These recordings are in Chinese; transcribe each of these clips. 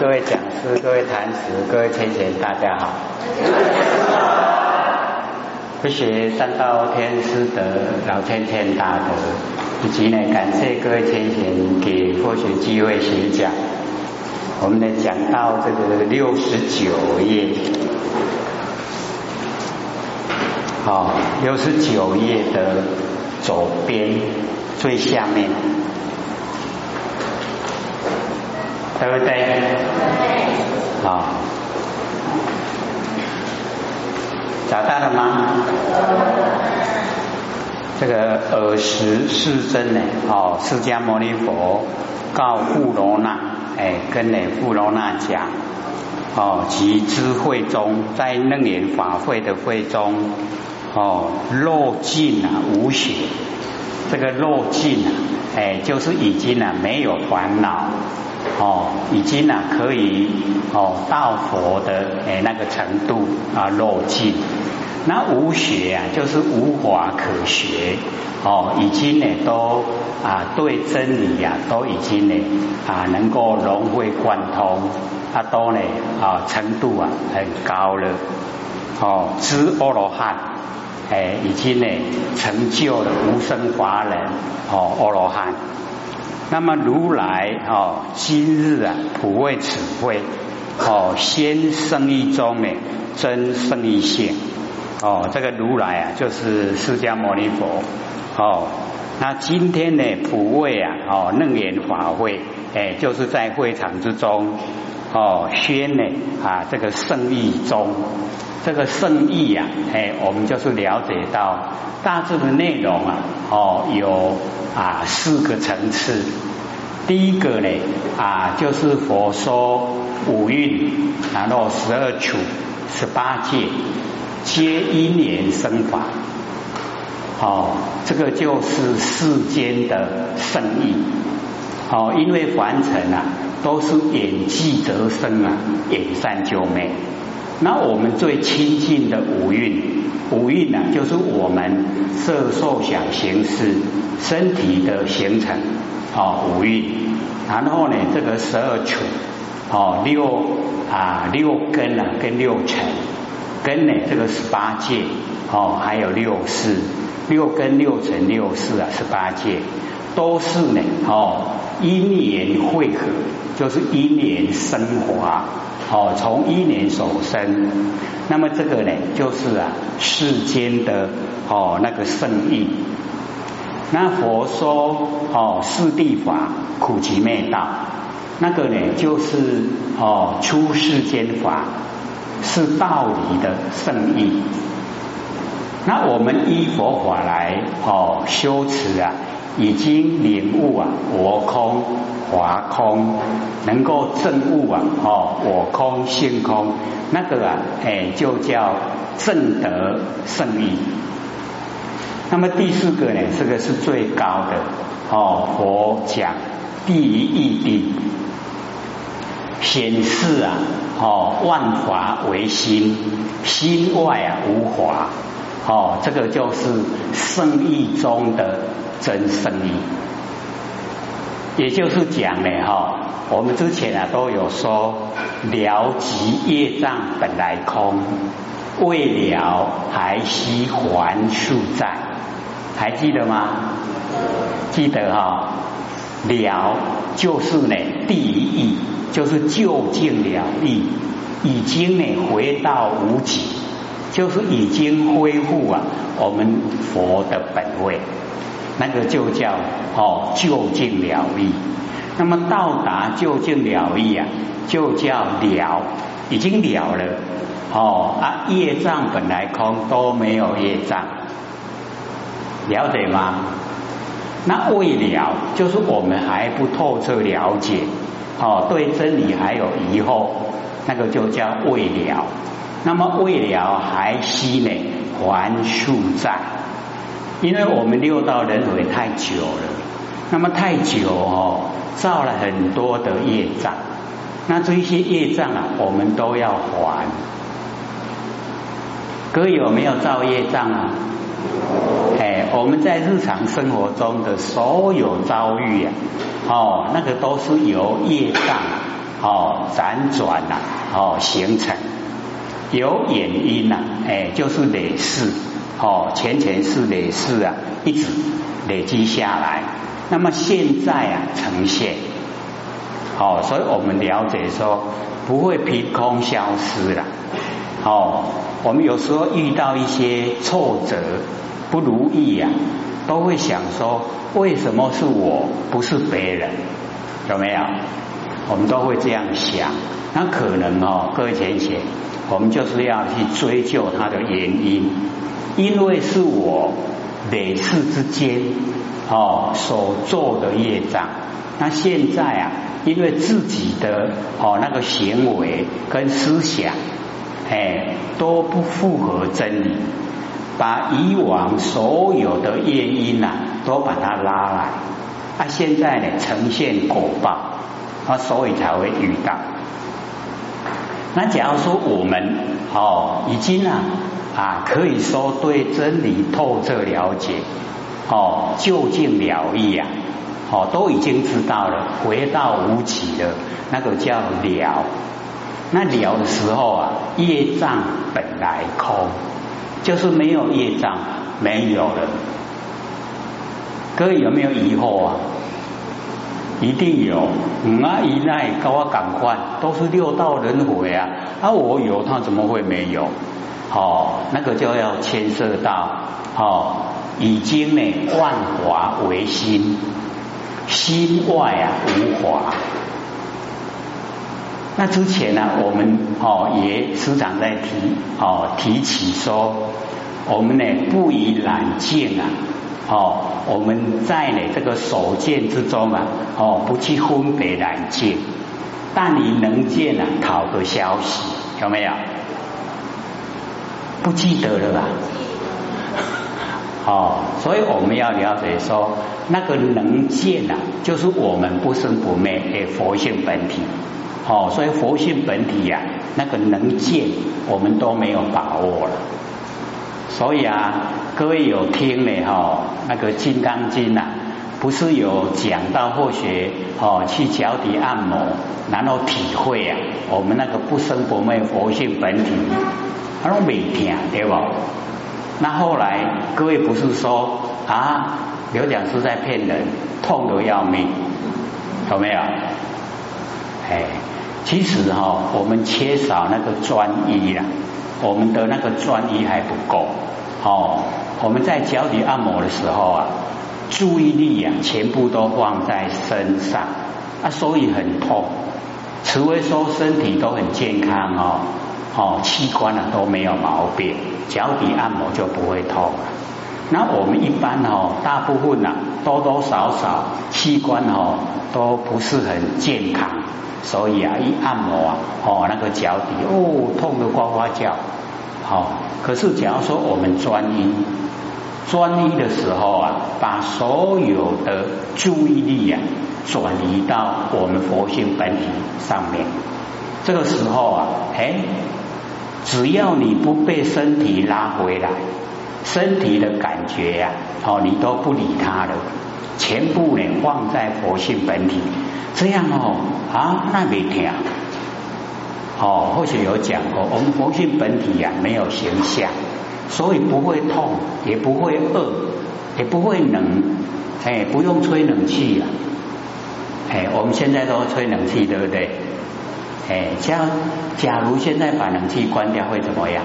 各位讲师、各位坛师、各位天贤，大家好。不学三道天师德，老天天大德，以及呢，感谢各位天贤给佛学机会学讲。我们呢讲到这个六十九页，好，六十九页的左边最下面。对不对？好，找到了吗？这个尔时世尊呢？哦，释迦牟尼佛告富罗那，哎，跟呢富罗那讲，哦，其智慧中，在楞严法会的会中，哦，肉尽啊，无血。这个肉尽啊，哎，就是已经啊，没有烦恼。哦，已经呢可以哦到佛的哎那个程度啊落尽，那无学啊就是无法可学哦，已经呢都啊对真理呀都已经呢啊能够融会贯通，啊都呢啊程度啊很高了哦，知阿罗汉哎已经呢成就了无生法忍哦阿罗汉。那么如来哦，今日啊普为此会哦，先生一中呢，真生一性。哦，这个如来啊就是释迦牟尼佛。哦。那今天呢普为啊哦楞严法会哎，就是在会场之中哦宣呢啊这个圣意中，这个圣意啊哎，我们就是了解到大致的内容啊哦有。啊，四个层次。第一个呢，啊，就是佛说五蕴，然后十二处、十八界，皆因缘生法。哦，这个就是世间的圣意。哦，因为凡尘啊，都是演技则生啊，演善就美。那我们最亲近的五蕴，五蕴呢，就是我们色受想行识身体的形成，哦，五蕴。然后呢，这个十二处，哦，六啊六根啊，跟六尘，根呢，这个十八界，哦，还有六世，六根六尘六世啊，十八界都是呢，哦，因缘汇合，就是因缘升华。哦，从一年所生，那么这个呢，就是啊世间的哦那个圣意。那佛说哦四谛法苦集灭道，那个呢就是哦出世间法是道理的圣意。那我们依佛法来哦修持啊。已经领悟啊，我空华空，能够证悟啊，哦，我空性空，那个啊，哎，就叫正德圣意。那么第四个呢，这个是最高的哦，佛讲第一义谛，显示啊，哦，万法唯心，心外啊无法，哦，这个就是圣意中的。真生意，也就是讲呢，哈，我们之前啊都有说，了即业障本来空，未了还需还数债，还记得吗？记得哈，了就是呢第一，就是就近了义，已经呢回到无极，就是已经恢复啊我们佛的本位。那个就叫哦就近了义，那么到达就近了义啊，就叫了，已经了了哦啊业障本来空都没有业障，了解吗？那未了就是我们还不透彻了解哦，对真理还有疑惑，那个就叫未了。那么未了还息呢还数债。因为我们六道轮回太久了，那么太久哦，造了很多的业障，那这些业障啊，我们都要还。各位有没有造业障啊？哎，我们在日常生活中的所有遭遇啊，哦，那个都是由业障哦辗转呐哦形成，有原因呐，哎就是累世哦前前世累世啊一直累积下来，那么现在啊呈现，哦所以我们了解说不会凭空消失了，哦我们有时候遇到一些挫折不如意呀，都会想说为什么是我不是别人。有没有？我们都会这样想。那可能哦，各位浅浅，我们就是要去追究它的原因，因为是我每次之间哦所做的业障。那现在啊，因为自己的哦那个行为跟思想，哎都不符合真理，把以往所有的业因呐，都把它拉来。啊，现在呢呈现果报，啊，所以才会遇到。那假如说我们哦已经啊啊可以说对真理透彻了解，哦究竟了义啊，哦都已经知道了，回到无极的那个叫了。那了的时候啊，业障本来空，就是没有业障，没有了。各位有没有疑惑啊？一定有，五阿姨那跟我赶快，都是六道轮回啊！啊，我有，他怎么会没有？哦，那个就要牵涉到哦，已经呢万华为心，心外啊无华。那之前呢，我们哦也时常在提哦提起说，我们呢不以染净啊。哦，我们在呢这个所见之中啊，哦，不去分别难见，但你能见啊，讨个消息有没有？不记得了吧？哦，所以我们要了解说，那个能见啊，就是我们不生不灭的佛性本体。哦，所以佛性本体呀，那个能见，我们都没有把握了。所以啊，各位有听呢哈？那个《金刚经》呐，不是有讲到或学哦，去脚底按摩，然后体会啊，我们那个不生不灭佛性本体，那种每天对不？那后来各位不是说啊，刘讲师在骗人，痛得要命，有没有？哎，其实哈，我们缺少那个专一啦。我们的那个专一还不够哦，我们在脚底按摩的时候啊，注意力啊全部都放在身上啊，所以很痛。除非说身体都很健康哦，哦器官啊都没有毛病，脚底按摩就不会痛了。那我们一般哦，大部分呐多多少少器官哦都不是很健康。所以啊，一按摩啊，哦，那个脚底哦，痛得呱呱叫。哦，可是假如说我们专一，专一的时候啊，把所有的注意力啊转移到我们佛性本体上面，这个时候啊，哎，只要你不被身体拉回来，身体的感觉呀，哦，你都不理他了。全部呢放在佛性本体，这样哦啊那没听哦，或许有讲过，我们佛性本体呀没有形象，所以不会痛，也不会饿，也不会冷，哎，不用吹冷气呀，哎，我们现在都吹冷气，对不对？哎，假假如现在把冷气关掉会怎么样？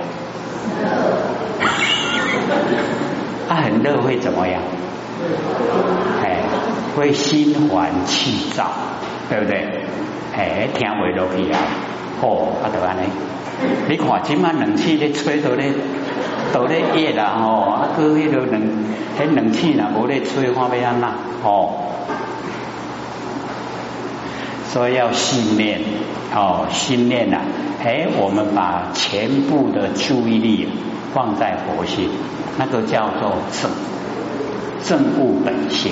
它 很热会怎么样？哎，会心烦气躁，对不对？哎，听话落去啊，哦，啊，就安尼。你看，今满冷气咧吹到咧，到咧热啦吼，啊，个迄个冷，迄冷气呐无咧吹，看要安那哦。所以要信念，哦，信念呐，哎，我们把全部的注意力放在佛性，那个叫做正。正悟本性，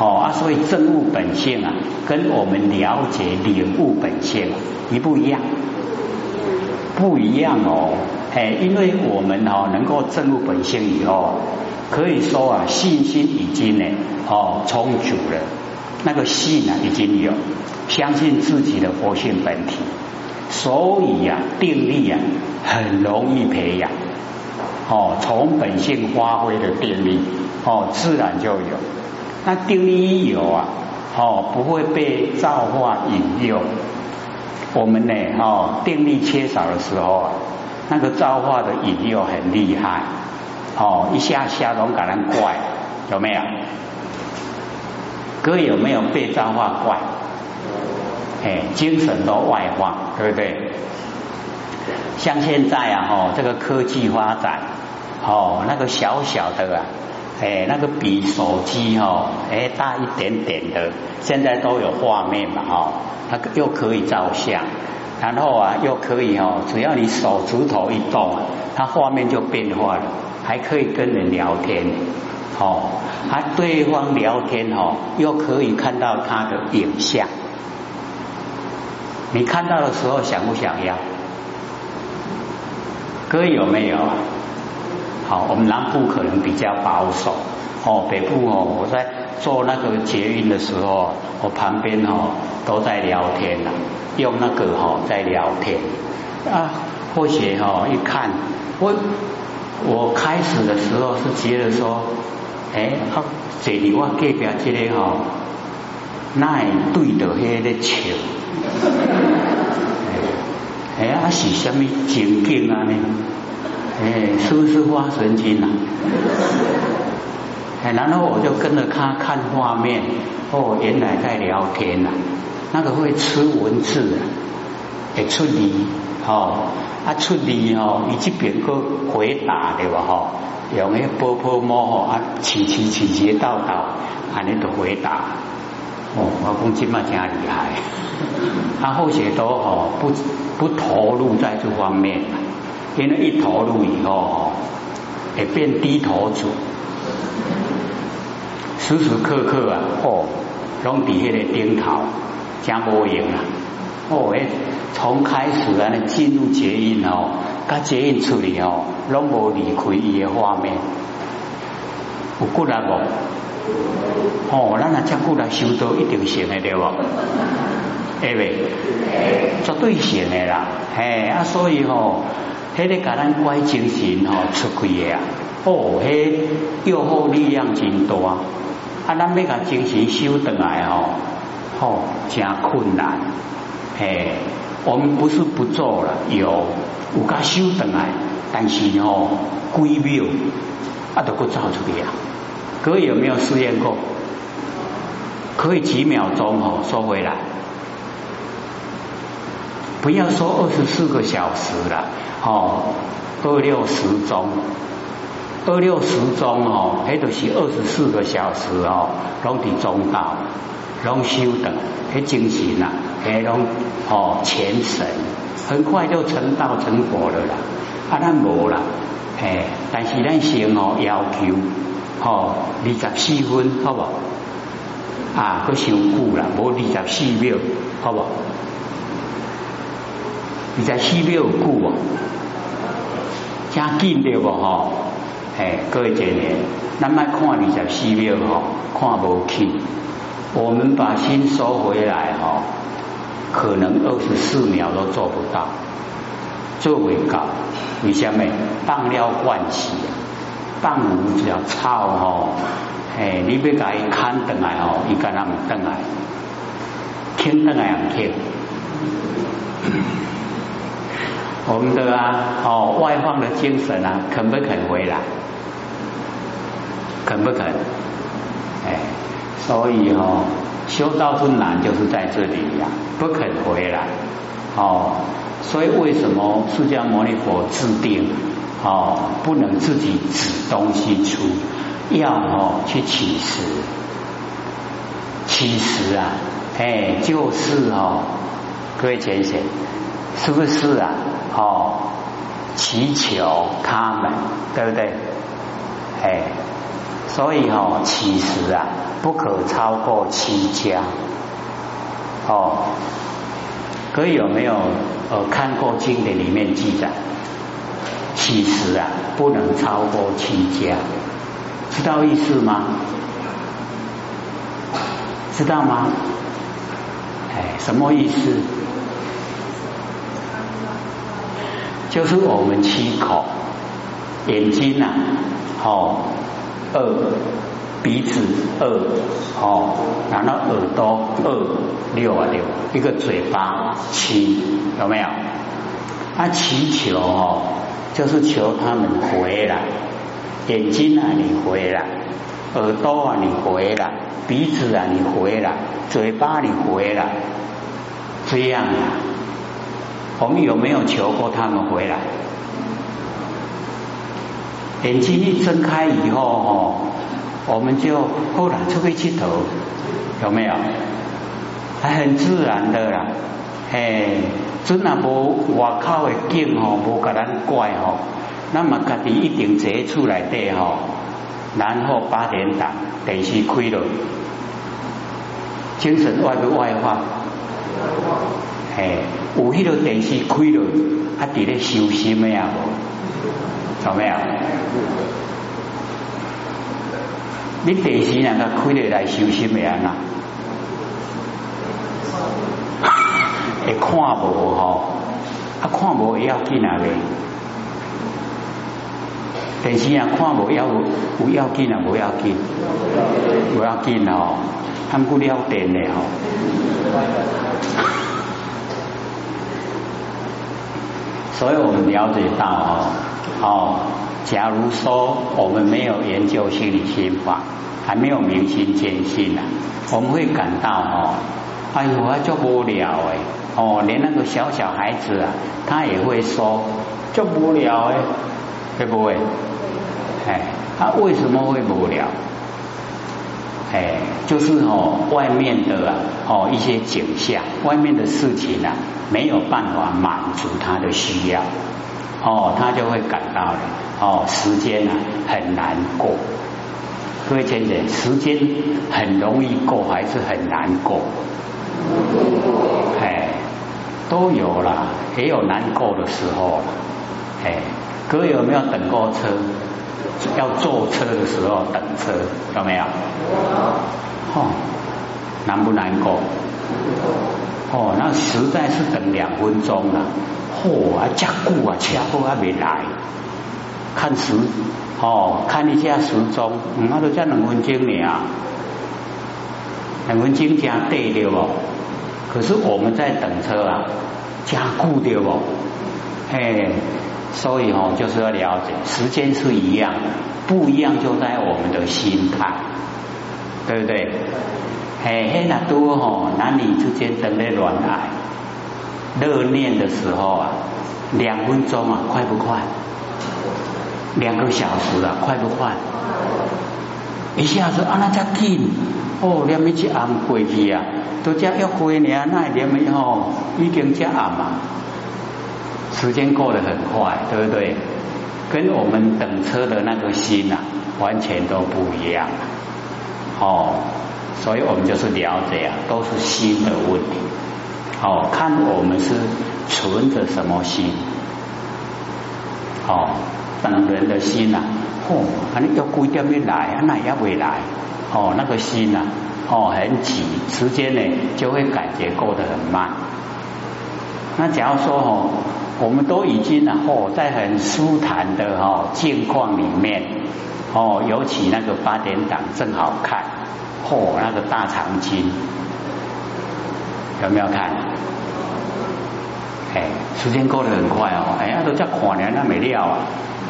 好啊，所以正悟本性啊，跟我们了解领悟本性一不一样？不一样哦，哎，因为我们哦能够正悟本性以后，可以说啊信心已经呢哦充足了，那个信啊已经有，相信自己的佛性本体，所以呀定力啊很容易培养。哦，从本性发挥的定力，哦，自然就有。那定力一有啊，哦，不会被造化引诱。我们呢，哦，定力缺少的时候啊，那个造化的引诱很厉害。哦，一下下龙感人怪，有没有？哥有没有被造化怪？哎，精神都外放，对不对？像现在啊，哦，这个科技发展。哦，那个小小的啊，哎，那个比手机哦，哎大一点点的，现在都有画面嘛，哦，那个又可以照相，然后啊又可以哦，只要你手指头一动，它画面就变化了，还可以跟人聊天，哦，还对方聊天哦，又可以看到他的影像，你看到的时候想不想要？哥有没有？好，我们南部可能比较保守，哦，北部哦，我在做那个捷运的时候，我旁边哦都在聊天呐，用那个哈在聊天。啊，或许哈一看，我我开始的时候是觉得说，哎，这里我隔壁这个哈，那对着迄个笑，哎呀，是什么情景啊呢？哎，是不是发神经了？哎，然后我就跟着他看画面，哦，原来在聊天呐，那个会吃文字的，会出力，哦，啊出力哦，伊这边个回答对吧？哈，用那波波摸吼啊，起起起起道道，安尼都回答。哦，我讲这么真厉害，他后些都哦不不投入在这方面。因为一投入以后，也变低头族，时时刻刻啊，哦，拢伫迄个顶头，真无用啊！哦，诶，从开始啊，进入结印哦，甲结印出去哦，拢无离开伊诶画面，有骨力无？哦，咱若遮久来修道，一定行诶对无？会未？绝对行诶啦！嘿，啊，所以吼。迄个甲咱怪精神吼出开的啊，哦，迄诱惑力量真大，啊，咱要甲精神修回来吼，吼，真困难，嘿，我们不是不做了，有有甲修回来，但是吼，几秒啊都够造出来啊，各位有没有试验过？可以几秒钟吼收回来。不要说二十四个小时了，哦，二六十钟，二六十钟哦，迄都是二十四个小时哦，拢伫中道，拢修的，迄精神啊，迄拢哦虔神，很快就成道成佛了啦。啊，咱无啦，哎，但是咱先哦要求，哦二十四分，好不？啊，佫伤久啦，无二十四秒，好不？你在四秒久啊，加紧对不吼？哎，各位姐妹，咱卖看二十四秒吼，看无起。我们把心收回来吼，可能二十四秒都做不到，做未到。为什么？放了惯气，放无只要操吼，哎，你要甲伊看等来吼，伊敢若唔等来，听等来唔听。我们的啊，哦，外放的精神啊，肯不肯回来？肯不肯？哎，所以哦，修道之难就是在这里呀，不肯回来。哦，所以为什么释迦牟尼佛制定哦，不能自己指东西出，要哦去起食。其实啊，哎，就是哦，各位浅显，是不是啊？哦，祈求他们，对不对？哎，所以哦，其实啊，不可超过七家。哦，可以有没有呃看过经典里面记载？其实啊，不能超过七家，知道意思吗？知道吗？哎，什么意思？就是我们七口，眼睛呐，哦，二，鼻子二，哦，然后耳朵二，六啊六，一个嘴巴七，有没有？啊祈求哦，就是求他们回来，眼睛啊，你回来，耳朵啊，你回来，鼻子啊，你回来，嘴巴你回来，这样啊。我们有没有求过他们回来？眼睛一睁开以后，哦，我们就忽然出去剃头，有没有？还很自然的啦，嘿，真啊无外口的景哦，无甲咱怪哦，那么家己一定坐出来的吼，然后八点档电视开了，精神外不外化？嘿，有迄个电视开了，啊，伫咧修心的呀，有没有？你电视那个开了来修心的啊？会看无吼？啊，看无也要紧啊未？电视啊，看无要有要紧啊，无要紧，无要紧哦，他们不了电的吼。所以我们了解到哦，哦，假如说我们没有研究心理心法，还没有明心见性啊，我们会感到哦，哎呦，啊，就无聊哎，哦，连那个小小孩子啊，他也会说，就无聊哎，会不会？哎，他为什么会无聊？哎，就是哦，外面的哦一些景象，外面的事情啊，没有办法满足他的需要，哦，他就会感到哦，时间啊很难过。各位姐姐，时间很容易过还是很难过？哎，都有啦，也有难过的时候了。哎，各位有没有等过车？要坐车的时候等车有没有？哦，难不难过？哦，那实在是等两分钟了。嚯啊，加固啊，车都还没来。看时哦，看一下时钟，那都才两分钟呢。两分钟加对的哦。可是我们在等车啊，加固的哦，嘿。所以哦，就是要了解，时间是一样，不一样就在我们的心态，对不对？嘿，嘿，那多哦，男女之间等的恋爱，热恋的时候啊，两分钟啊，快不快？两个小时啊，快不快？一下子啊，那才紧哦，连一只暗过去啊，都只要过年，那连没哦，已经只暗嘛。时间过得很快，对不对？跟我们等车的那个心呐，完全都不一样。哦，所以我们就是了解啊，都是心的问题。哦，看我们是存着什么心。哦，等人的心呐，嚯，你要几点没来，那也未来。哦，那个心呐，哦，很急，时间呢就会感觉过得很慢。那假如说哦。我们都已经啊，哦，在很舒坦的哈境况里面，哦，尤其那个八点档正好看，嚯，那个大长今，有没有看？哎，时间过得很快哦，哎，阿都叫看呢，那没料啊，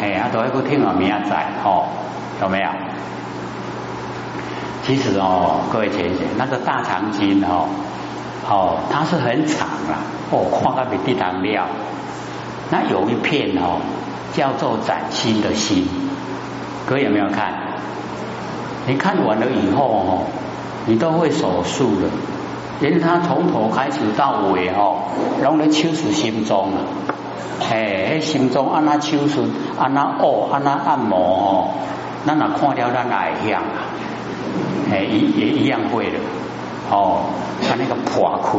哎，阿都还不听啊，明仔哦，有没有？其实哦，各位姐姐，那个大长今哦，哦，它是很长啊，哦，看到比地堂料。那有一片哦，叫做崭新的心，各位有没有看？你看完了以后哦，你都会手术的，因为他从头开始到尾哦，拢咧手术心中啊，哎，心中按那手术，按那哦，按那按摩哦，咱若看了咱也会响，哎，也也一样会的，哦，他那个破开，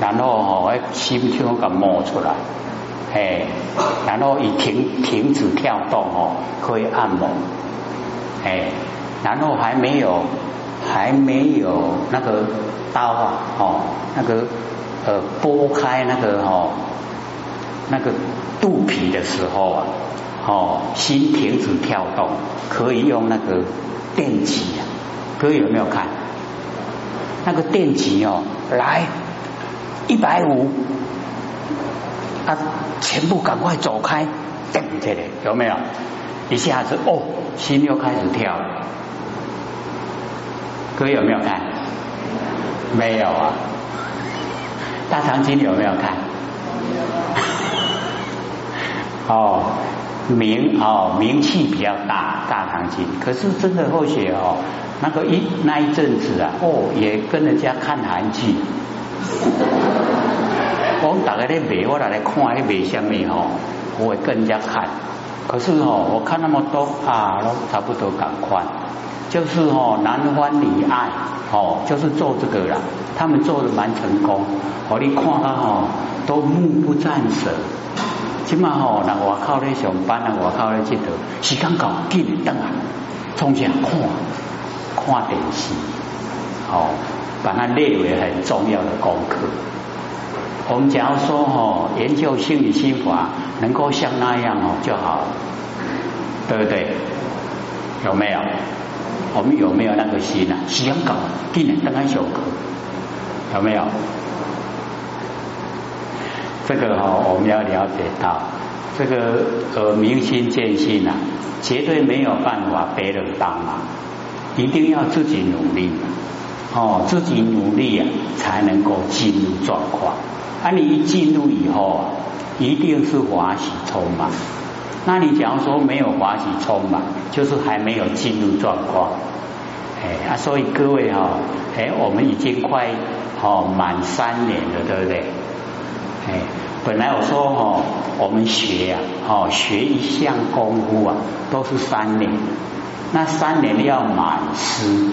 然后哦，心腔给摸出来。哎，然后以停停止跳动哦，可以按摩，哎，然后还没有还没有那个刀啊，哦，那个呃拨开那个哦那个肚皮的时候啊，哦，心停止跳动，可以用那个电击啊，各位有没有看？那个电击哦，来一百五，啊，全部赶快走开，等起来有没有？一下子哦，心又开始跳了。各位有没有看？没有啊。大长今有没有看？哦，名哦名气比较大，大长今。可是真的后学哦，那个一那一阵子啊，哦也跟人家看韩剧。我们大概在买，我来来看那买什么吼，我会更加看。可是哦，我看那么多啊，都差不多赶快。就是哦，男欢女爱哦，就是做这个啦。他们做的蛮成功，我你看他哦，都目不战神。起码吼，那我靠咧上班啊，我靠咧佚佗，时间到紧等啊，从前看看电视，哦，把它列为很重要的功课。我们假如说哦，研究心理心法，能够像那样哦就好，对不对？有没有？我们有没有那个心啊？时间到，紧等下上课，有没有？这个哈，我们要了解到，这个呃明心见性啊，绝对没有办法别人帮忙，一定要自己努力哦，自己努力啊，才能够进入状况。啊，你一进入以后啊，一定是华喜充满。那你假如说没有华喜充满，就是还没有进入状况。哎啊，所以各位哈，哎，我们已经快哦满三年了，对不对？哎，本来我说哦，我们学呀，哦，学一项功夫啊，都是三年。那三年要满师，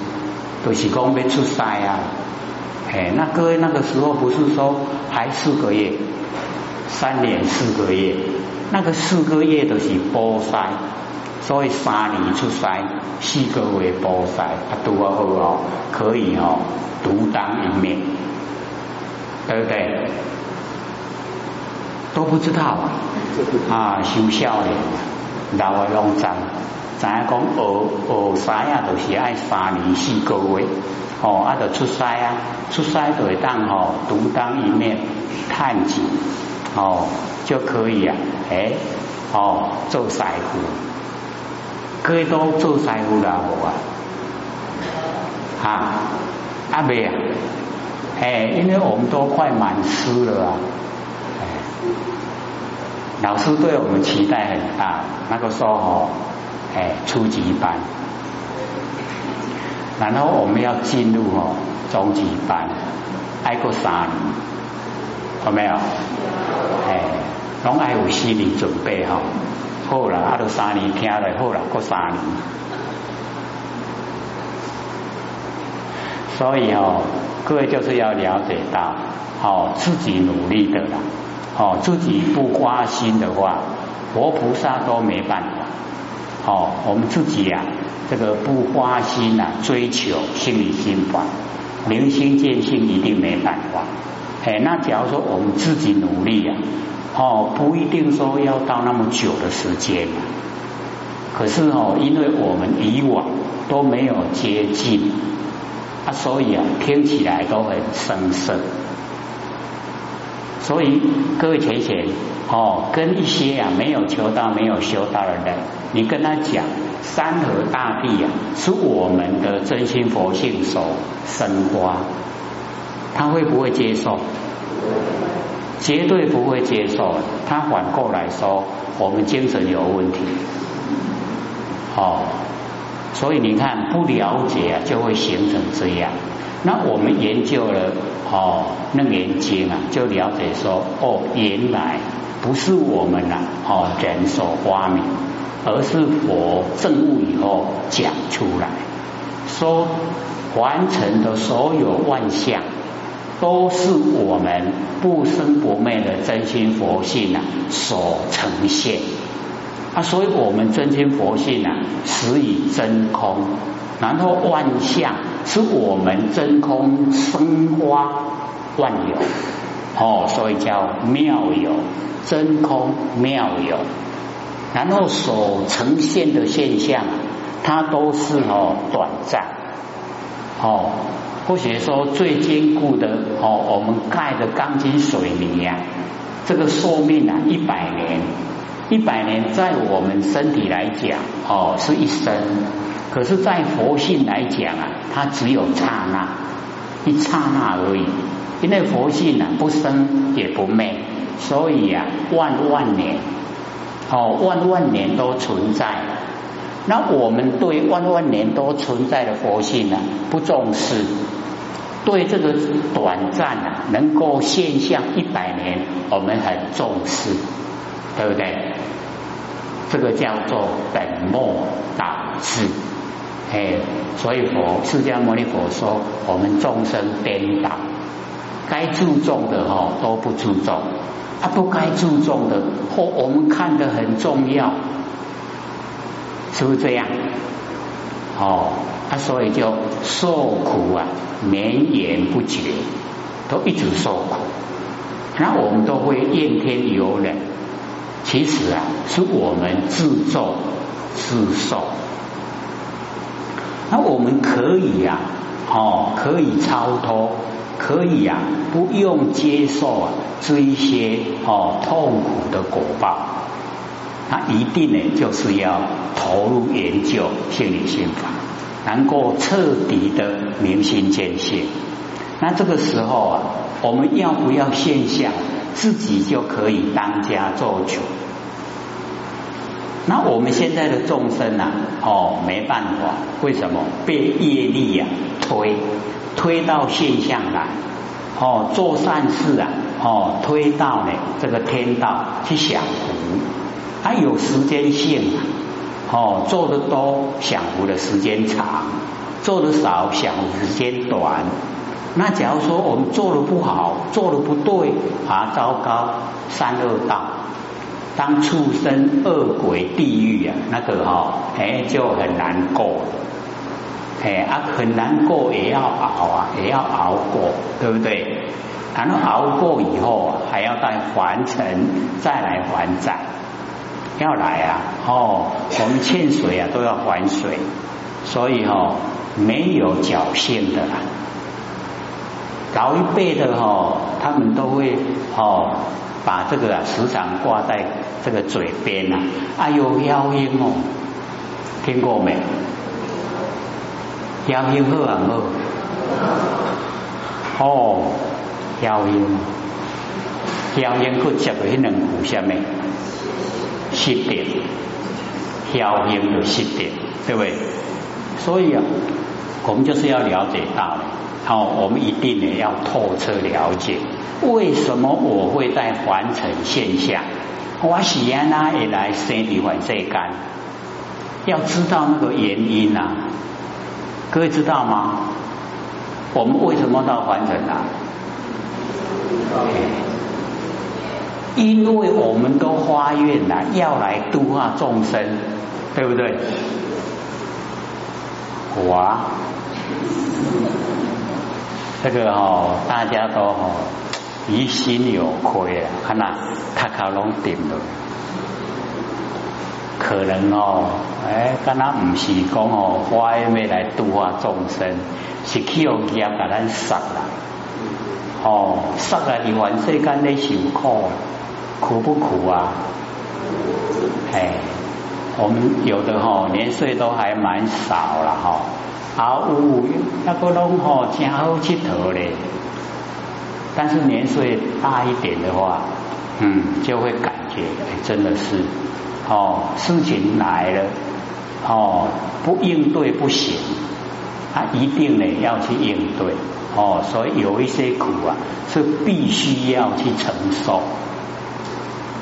都是讲要出师啊。哎，那各位那个时候不是说还四个月，三年四个月，那个四个月都是波塞，所以三年出塞，四个月波塞，啊，多好哦，可以哦，独当一面，对不对？都不知道啊，啊，修少年，老的拢知，知影讲学学师啊，就是爱三年四个月，哦，啊，就出师啊，出师就会当吼，独当一面，探景，哦，就可以啊，哎，哦，做师傅，各位都做师傅啦，无啊？啊，阿妹啊，哎，因为我们都快满师了啊。老师对我们期待很大，那个时候，哎，初级班，然后我们要进入哦中级班，挨过三年，有没有？哎，拢爱有心理准备哈。好了，啊，都三年听了，好了，过三年。所以哦，各位就是要了解到，哦，自己努力的啦。哦，自己不花心的话，佛菩萨都没办法。哦，我们自己呀，这个不花心呐，追求心理心法，明心见性一定没办法。哎，那假如说我们自己努力呀，哦，不一定说要到那么久的时间。可是哦，因为我们以往都没有接近，啊，所以啊，听起来都很生涩。所以各位浅显哦，跟一些啊没有求道、没有修道的人，你跟他讲山河大地啊是我们的真心佛性所生花，他会不会接受？绝对不会接受。他反过来说，我们精神有问题。哦，所以你看不了解啊，就会形成这样。那我们研究了哦《楞严经》啊，就了解说哦，原来不是我们呐哦人所发明，而是佛证悟以后讲出来，说完成的所有万象，都是我们不生不灭的真心佛性啊所呈现。啊，所以我们真心佛性啊实以真空，然后万象。是我们真空生花万有，哦，所以叫妙有，真空妙有。然后所呈现的现象，它都是哦短暂，哦，或者说最坚固的哦，我们盖的钢筋水泥呀，这个寿命啊一百年，一百年在我们身体来讲哦是一生，可是，在佛性来讲啊，它只有刹那，一刹那而已，因为佛性啊不生也不灭，所以啊万万年。哦，万万年都存在。那我们对万万年都存在的佛性呢，不重视；对这个短暂啊，能够现象一百年，我们很重视，对不对？这个叫做本末倒置。哎，所以佛释迦牟尼佛说，我们众生颠倒，该注重的哈都不注重。他不该注重的，或我们看的很重要，是不是这样？哦，他所以就受苦啊，绵延不绝，都一直受苦。那我们都会怨天尤人，其实啊，是我们自作自受。那我们可以呀，哦，可以超脱。可以啊，不用接受啊这一些哦痛苦的果报，那一定呢就是要投入研究心理心法，能够彻底的明心见性。那这个时候啊，我们要不要现象，自己就可以当家做主。那我们现在的众生啊，哦没办法，为什么被业力呀推？推到现象来，哦，做善事啊，哦，推到呢这个天道去享福，它有时间性啊，哦，做的多享福的时间长，做的少享福时间短。那假如说我们做的不好，做的不对啊，糟糕，三恶道，当畜生、恶鬼、地狱啊，那个哈，哎，就很难过。哎啊，很难过也要熬啊，也要熬过，对不对？然后熬过以后，还要再还成，再来还债，要来啊！哦，我们欠水啊，都要还水，所以哦，没有侥幸的啦。老一辈的哈，他们都会哦，把这个啊时常挂在这个嘴边呐。哎呦，妖音哦，听过没？妖音好啊好，哦，妖音，妖音佫接个迄两句什么？失点，妖鹰的失点，对不对？所以啊，我们就是要了解到，好，我们一定也要透彻了解，为什么我会在凡尘现象，我喜安那也来生理反世干，要知道那个原因啊。各位知道吗？我们为什么到凡尘啊？因为我们都发愿了，要来度化众生，对不对？我这个哦，大家都哦疑心有亏啊，看那卡卡拢顶了。可能哦，哎，敢若唔是讲哦，花要来度化众生，是去用业把咱杀啦，哦，杀啊！你还世间咧辛苦，苦不苦啊？哎，我们有的吼年岁都还蛮少了哈，啊有那个拢吼真好佚佗嘞，但是年岁大一点的话，嗯，就会感觉哎，真的是。哦，事情来了，哦，不应对不行，他一定呢要去应对，哦，所以有一些苦啊是必须要去承受，